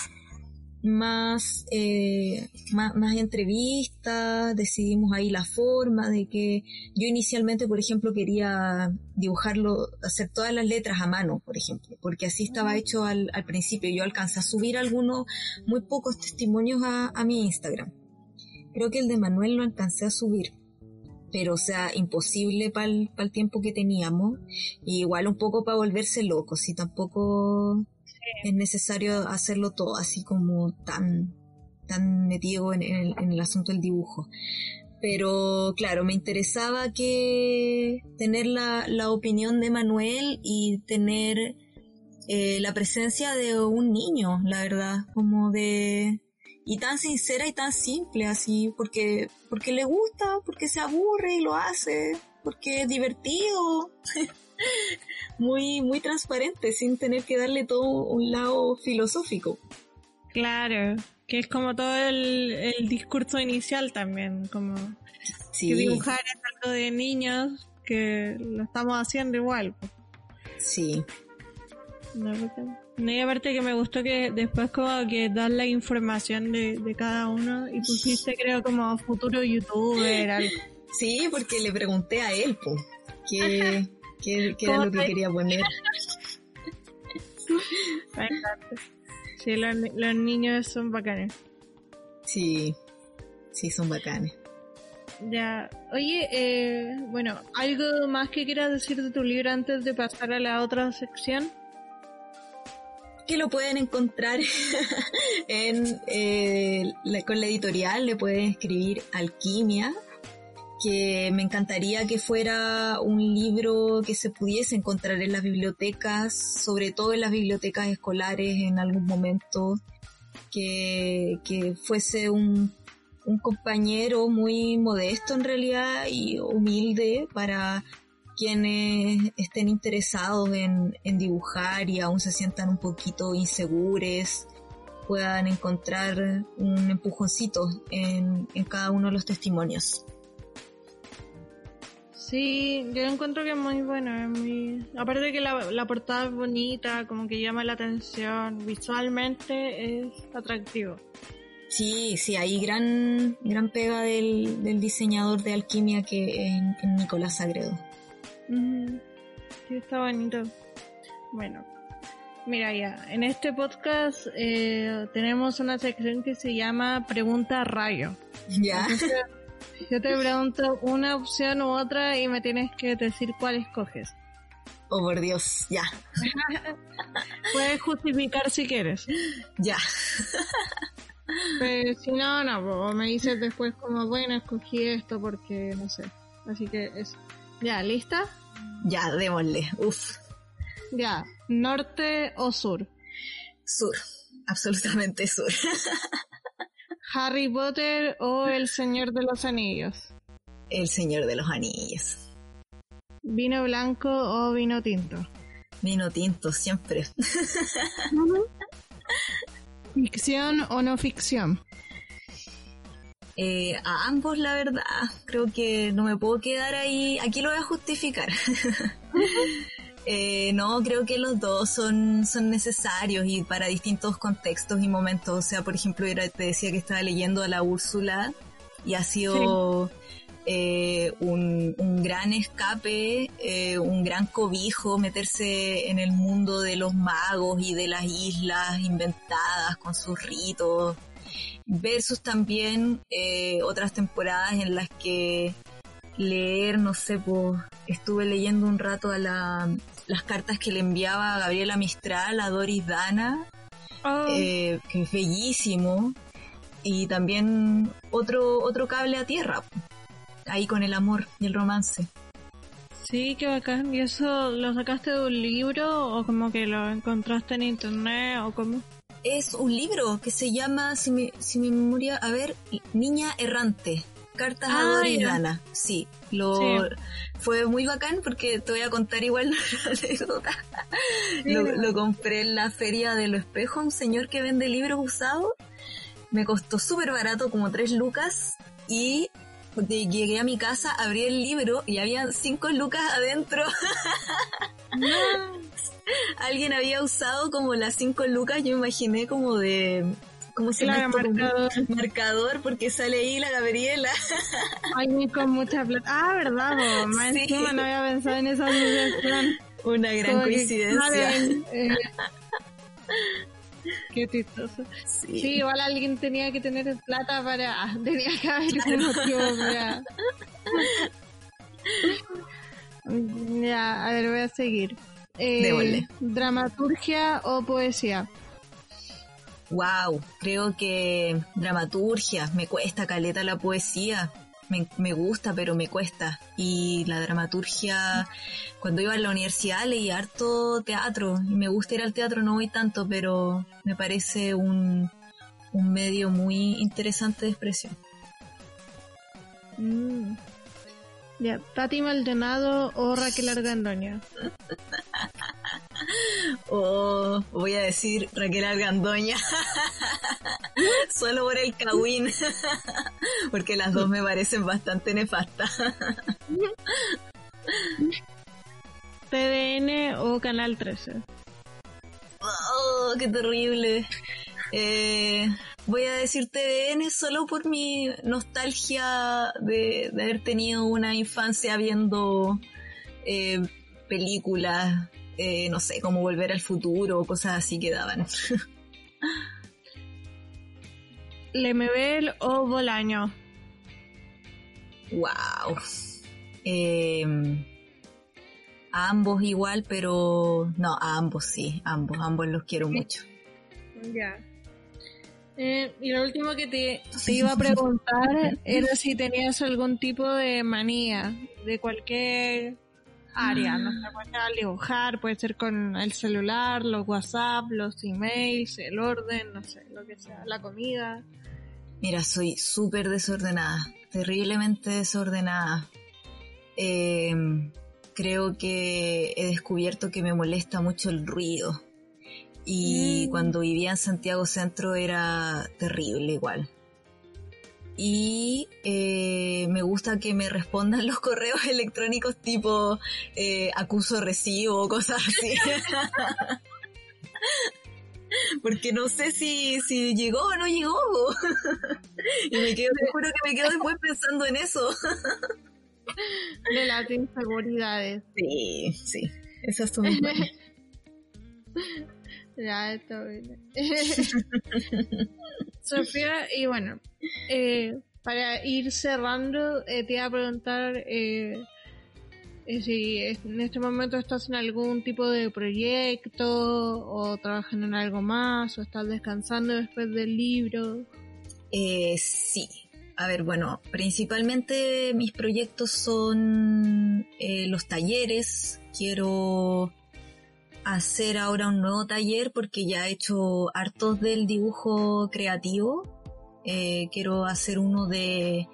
más, eh, más, más entrevistas, decidimos ahí la forma de que yo inicialmente, por ejemplo, quería dibujarlo, hacer todas las letras a mano, por ejemplo, porque así estaba hecho al, al principio. Yo alcancé a subir algunos, muy pocos testimonios a, a mi Instagram. Creo que el de Manuel lo alcancé a subir. Pero, o sea, imposible para el, tiempo que teníamos. Y igual un poco para volverse loco, si tampoco es necesario hacerlo todo así como tan, tan metido en, en el, en el asunto del dibujo. Pero claro, me interesaba que tener la, la opinión de Manuel y tener eh, la presencia de un niño, la verdad, como de y tan sincera y tan simple así, porque porque le gusta, porque se aburre y lo hace, porque es divertido. [laughs] muy muy transparente sin tener que darle todo un lado filosófico. Claro, que es como todo el, el discurso inicial también, como Sí, que dibujar es algo de niños, que lo estamos haciendo igual. sí, No, porque- no, y aparte que me gustó que después como que das la información de, de cada uno y pusiste creo como futuro youtuber, algo. sí, porque le pregunté a él, po, qué, qué, qué era ¿Cómo lo que quería poner. Sí, los, los niños son bacanes. Sí, sí, son bacanes. Ya, oye, eh, bueno, ¿algo más que quieras decir de tu libro antes de pasar a la otra sección? Que lo pueden encontrar [laughs] en eh, con la editorial, le pueden escribir Alquimia, que me encantaría que fuera un libro que se pudiese encontrar en las bibliotecas, sobre todo en las bibliotecas escolares en algún momento, que, que fuese un, un compañero muy modesto en realidad y humilde para quienes estén interesados en, en dibujar y aún se sientan un poquito insegures, puedan encontrar un empujoncito en, en cada uno de los testimonios. Sí, yo encuentro que es muy bueno, es muy... Aparte que la, la portada es bonita, como que llama la atención, visualmente es atractivo. Sí, sí, hay gran, gran pega del, del diseñador de alquimia que es Nicolás Sagredo. Ujú. Sí, está bonito. Bueno, mira ya, en este podcast eh, tenemos una sección que se llama Pregunta Rayo. ¿Ya? Entonces, yo te pregunto una opción u otra y me tienes que decir cuál escoges. Oh, por Dios, ya, [laughs] Puedes justificar si quieres. ya. Pero si no, no, me dices después como, bueno, escogí esto porque no sé. Así que eso. Ya, ¿lista? Ya, démosle. Uf, Ya, norte o sur. sur, absolutamente sur. [laughs] Harry Potter o El Señor de los Anillos. El Señor de los Anillos. Vino blanco o vino tinto. Vino tinto, siempre. [laughs] Ficción o no ficción. Eh, a ambos, la verdad, creo que no me puedo quedar ahí. Aquí lo voy a justificar. [laughs] Eh, no, creo que los dos son, son necesarios y para distintos contextos y momentos. O sea, por ejemplo, era, te decía que estaba leyendo a la Úrsula y ha sido eh, un, un, gran escape, eh, un gran cobijo, meterse en el mundo de los magos y de las islas inventadas con sus ritos, versus también eh, otras temporadas en las que leer, no sé, pues estuve leyendo un rato a la, las cartas que le enviaba a Gabriela Mistral, a Doris Dana, oh. que es bellísimo, y también otro, otro cable a tierra ahí con el amor y el romance. Sí, qué bacán. ¿Y eso lo sacaste de un libro o como que lo encontraste en internet o cómo? Es un libro que se llama, si mi, si mi memoria, a ver, Niña Errante. Cartas a Doris Sí, lo fue muy bacán porque te voy a contar igual [laughs] una anécdota. lo, lo, compré en la feria de los espejos, un señor que vende libros usados. Me costó súper barato, como tres lucas, y llegué a mi casa, abrí el libro y había cinco lucas adentro. [laughs] [laughs] Alguien había usado como las cinco lucas, yo imaginé como de... ¿Cómo se llama? Marcador. marcador, porque sale ahí la Gabriela. [laughs] Ay, con mucha plata. Ah, ¿verdad? Más no había pensado en esa asociación. Una gran coincidencia. [laughs] Eh, Qué chistoso. Sí. igual alguien tenía que tener plata para. Tenía que haber un motivo para. Ya, a ver, voy a seguir. Eh, ¿Dramaturgia o poesía? Wow, creo que dramaturgia, me cuesta caleta la poesía me, gusta, pero me cuesta. Y la dramaturgia, cuando iba a la universidad leí harto teatro y me gusta ir al teatro, no voy tanto, pero me parece un, un medio muy interesante de expresión. Mm. Ya, Tati Maldonado o Raquel Argandoña. [laughs] o voy a decir Raquel Argandoña. [laughs] Solo por el Kawin. [laughs] Porque las dos me parecen bastante nefastas. TDN o Canal 13. Oh, qué terrible. Eh, voy a decir TVN solo por mi nostalgia de, haber tenido una infancia viendo eh, películas, eh, no sé, como Volver al Futuro o cosas así que daban. [laughs] Lemebel o Bolaño. Wow. a ambos igual, pero no, a ambos sí, ambos, ambos los quiero mucho. Ya. Eh, y lo último que te, iba a preguntar era si tenías algún tipo de manía de cualquier área, no sé, puede dibujar, puede ser con el celular, los WhatsApp, los emails, el orden, no sé, lo que sea, la comida. Mira, soy súper desordenada, terriblemente desordenada. Eh, creo que he descubierto que me molesta mucho el ruido y mm. cuando vivía en Santiago Centro era terrible igual. Y eh, me gusta que me respondan [laughs] los correos electrónicos tipo eh, acuso recibo o cosas así. [laughs] Porque no sé si, si llegó o no llegó. [laughs] y me quedo, te juro que me quedo después pensando en eso. De las inseguridades. Sí, sí. Esas son Bien. [laughs] Sofía, y bueno, eh, para ir cerrando, eh, te iba a preguntar eh, si en este momento estás en algún tipo de proyecto o trabajando en algo más o estás descansando después del libro. sí. A ver, bueno, principalmente mis proyectos son los talleres. Quiero hacer ahora un nuevo taller porque ya he hecho hartos del dibujo creativo. Eh, quiero hacer uno de,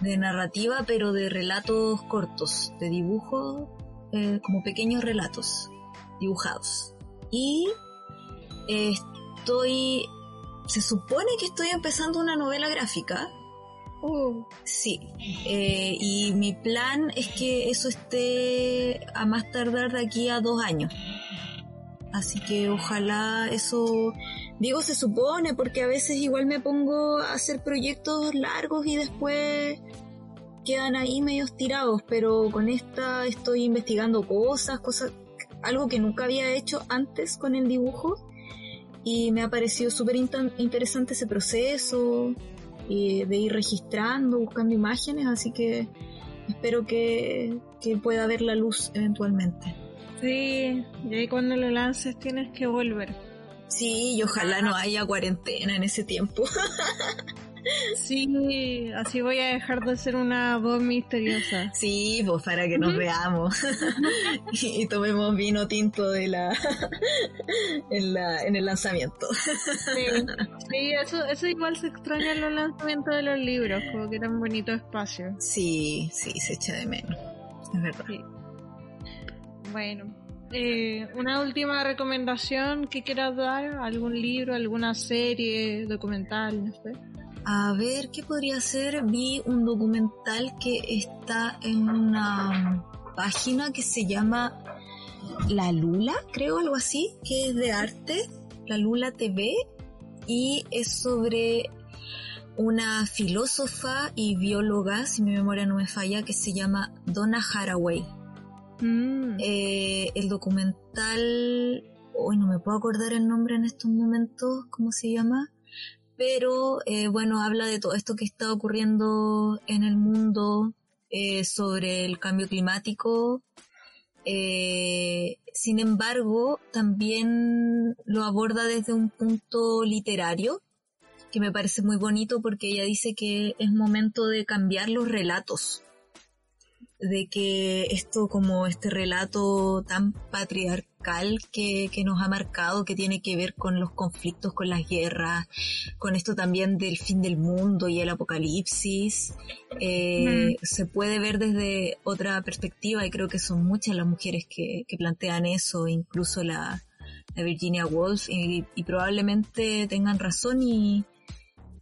de, narrativa, pero de relatos cortos, de dibujo, eh, como pequeños relatos dibujados. Y estoy, se supone que estoy empezando una novela gráfica, Uh. Sí, eh, y mi plan es que eso esté a más tardar de aquí a dos años. Así que ojalá eso, digo se supone, porque a veces igual me pongo a hacer proyectos largos y después quedan ahí medios tirados, pero con esta estoy investigando cosas, cosas, algo que nunca había hecho antes con el dibujo y me ha parecido súper interesante ese proceso y de ir registrando, buscando imágenes, así que espero que, que pueda ver la luz eventualmente. Sí, y ahí cuando lo lances tienes que volver. Sí, y ojalá no haya cuarentena en ese tiempo. [laughs] Sí, así voy a dejar de ser una voz misteriosa. Sí, pues para que nos veamos [laughs] y, tomemos vino tinto de la [laughs] en, la, en el lanzamiento. Sí, eso, eso igual se extraña en los lanzamientos de los libros, como que un bonito espacio. Sí, sí, se echa de menos. Es verdad. Bueno, eh, una última recomendación que quieras dar, algún libro, alguna serie, documental, no sé. A ver, ¿qué podría ser? Vi un documental que está en una página que se llama La Lula, creo, algo así, que es de arte, La Lula TV, y es sobre una filósofa y bióloga, si mi memoria no me falla, que se llama Donna Haraway. Mm. Eh, el documental, hoy no me puedo acordar el nombre en estos momentos, ¿cómo se llama? Pero eh, bueno, habla de todo esto que está ocurriendo en el mundo eh, sobre el cambio climático. Eh, sin embargo, también lo aborda desde un punto literario, que me parece muy bonito porque ella dice que es momento de cambiar los relatos de que esto como este relato tan patriarcal que, nos ha marcado, que tiene que ver con los conflictos, con las guerras, con esto también del fin del mundo y el apocalipsis, eh, se puede ver desde otra perspectiva y creo que son muchas las mujeres que, plantean eso, incluso la, Virginia Woolf, y probablemente tengan razón y,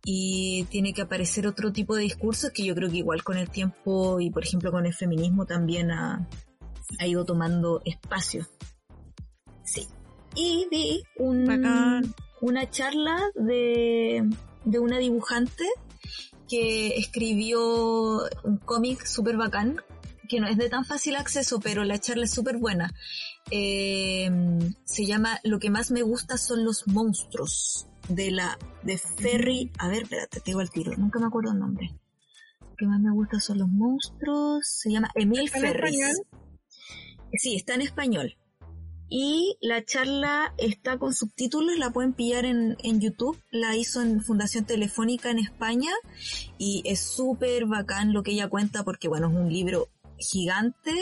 y tiene que aparecer otro tipo de discursos que yo creo que igual con el tiempo y por ejemplo con el feminismo también ha, ido tomando espacio. Sí. Y vi una charla de, de una dibujante que escribió un cómic súper bacán, que no es de tan fácil acceso, pero la charla es súper buena. Eh, se llama Lo que más me gusta son los monstruos de la de Ferry, a ver, espérate, te digo el tiro, nunca me acuerdo el nombre. Lo que más me gusta son los monstruos, se llama Emil Ferris. Sí, está en español. Y la charla está con subtítulos, la pueden pillar en, en YouTube, la hizo en Fundación Telefónica en España y es súper bacán lo que ella cuenta porque bueno, es un libro gigante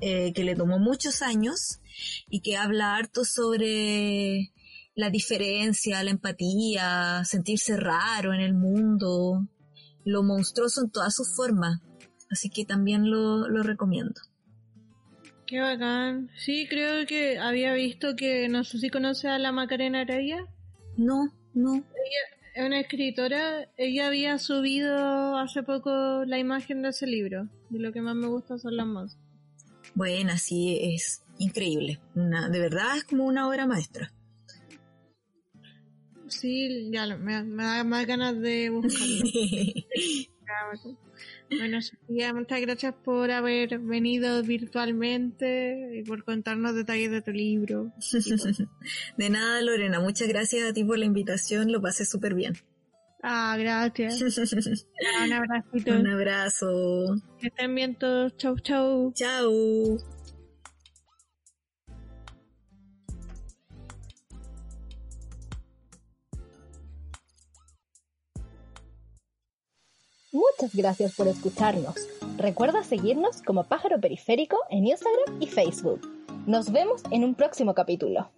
eh, que le tomó muchos años y que habla harto sobre la diferencia, la empatía, sentirse raro en el mundo, lo monstruoso en todas sus formas. Así que también lo, lo recomiendo. Qué bacán. Sí, creo que había visto que, no sé si conoce a la Macarena Araya. No, no. Ella es una escritora. Ella había subido hace poco la imagen de ese libro. De lo que más me gusta son las más. Bueno, sí, es increíble. Una, de verdad es como una obra maestra. Sí, ya me, da más ganas de buscarlo. [laughs] bueno, Sofía, muchas gracias por haber venido virtualmente y por contarnos detalles de tu libro. [laughs] de nada, Lorena, muchas gracias a ti por la invitación, lo pasé súper bien. Ah, gracias. [laughs] Un abracito. Un abrazo. Que estén bien todos. Chau, chau. Chau. Muchas gracias por escucharnos. Recuerda seguirnos como Pájaro Periférico en Instagram y Facebook. Nos vemos en un próximo capítulo.